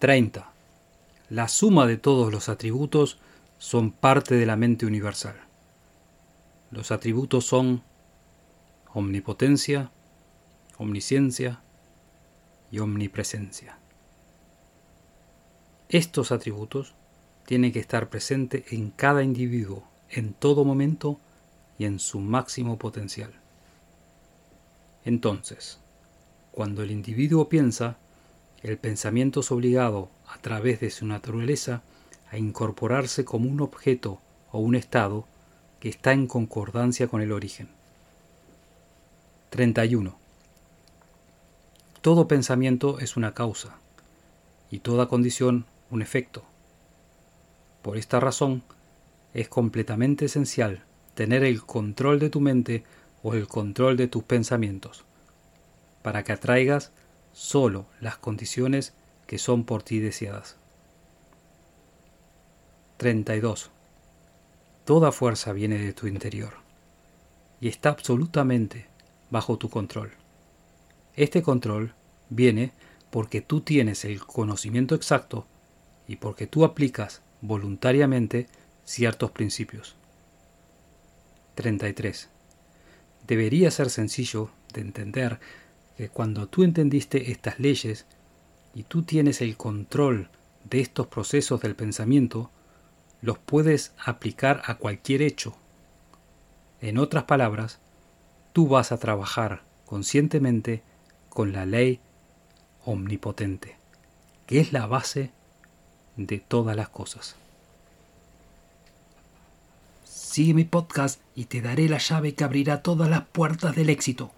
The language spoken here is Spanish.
30. La suma de todos los atributos son parte de la mente universal. Los atributos son omnipotencia, omnisciencia y omnipresencia. Estos atributos tienen que estar presentes en cada individuo, en todo momento y en su máximo potencial. Entonces, cuando el individuo piensa, el pensamiento es obligado, a través de su naturaleza, a incorporarse como un objeto o un estado que está en concordancia con el origen. 31. Todo pensamiento es una causa y toda condición un efecto. Por esta razón, es completamente esencial tener el control de tu mente o el control de tus pensamientos, para que atraigas solo las condiciones que son por ti deseadas. 32. Toda fuerza viene de tu interior y está absolutamente bajo tu control. Este control viene porque tú tienes el conocimiento exacto y porque tú aplicas voluntariamente ciertos principios. 33. Debería ser sencillo de entender cuando tú entendiste estas leyes y tú tienes el control de estos procesos del pensamiento, los puedes aplicar a cualquier hecho. En otras palabras, tú vas a trabajar conscientemente con la ley omnipotente, que es la base de todas las cosas. Sigue mi podcast y te daré la llave que abrirá todas las puertas del éxito.